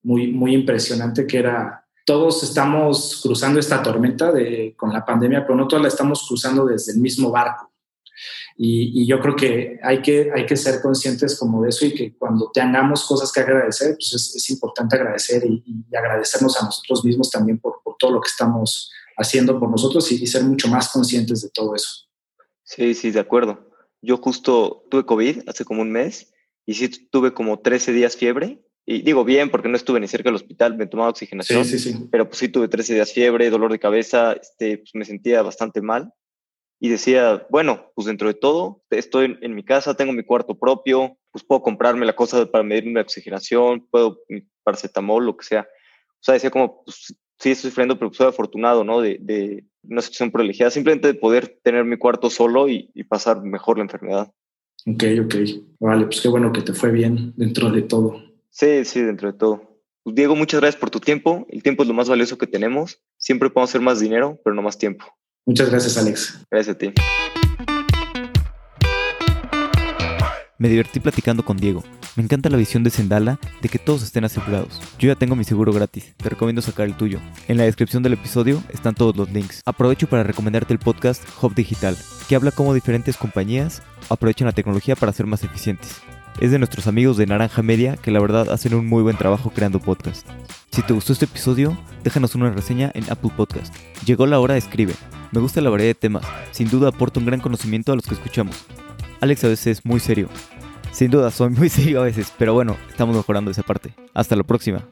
muy, muy impresionante que era, todos estamos cruzando esta tormenta de, con la pandemia, pero no todos la estamos cruzando desde el mismo barco. Y, yo creo que hay, que hay que ser conscientes como de eso y que cuando tengamos cosas que agradecer, pues es, importante agradecer y, agradecernos a nosotros mismos también por, por, todo lo que estamos haciendo por nosotros y, ser mucho más conscientes de todo eso. Sí, sí, de acuerdo. Yo justo tuve COVID hace como un mes y sí tuve como 13 días fiebre y digo bien porque no estuve ni cerca del hospital, me tomaba oxigenación, sí, sí, sí. pero pues sí tuve 13 días fiebre, dolor de cabeza, este, pues me sentía bastante mal y decía, bueno, pues dentro de todo, estoy en, mi casa, tengo mi cuarto propio, pues puedo comprarme la cosa para medirme la oxigenación, puedo paracetamol, lo que sea. O sea, decía como, pues sí estoy sufriendo, pero soy afortunado, ¿no? De, de una situación privilegiada, simplemente de poder tener mi cuarto solo y, y pasar mejor la enfermedad. Ok, ok. Vale, pues qué bueno que te fue bien dentro de todo. Sí, sí, dentro de todo. Pues, Diego, muchas gracias por tu tiempo. El tiempo es lo más valioso que tenemos. Siempre podemos hacer más dinero, pero no más tiempo. Muchas gracias, Alex. Gracias a ti. Me divertí platicando con Diego. Me encanta la visión de Sendala de que todos estén asegurados. Yo ya tengo mi seguro gratis, te recomiendo sacar el tuyo. En la descripción del episodio están todos los links. Aprovecho para recomendarte el podcast Hub Digital, que habla cómo diferentes compañías aprovechan la tecnología para ser más eficientes es de nuestros amigos de Naranja Media que la verdad hacen un muy buen trabajo creando podcast. Si te gustó este episodio, déjanos una reseña en Apple Podcast. Llegó la hora, escribe. Me gusta la variedad de temas, sin duda aporta un gran conocimiento a los que escuchamos. Alex a veces es muy serio. Sin duda, soy muy serio a veces, pero bueno, estamos mejorando esa parte. Hasta la próxima.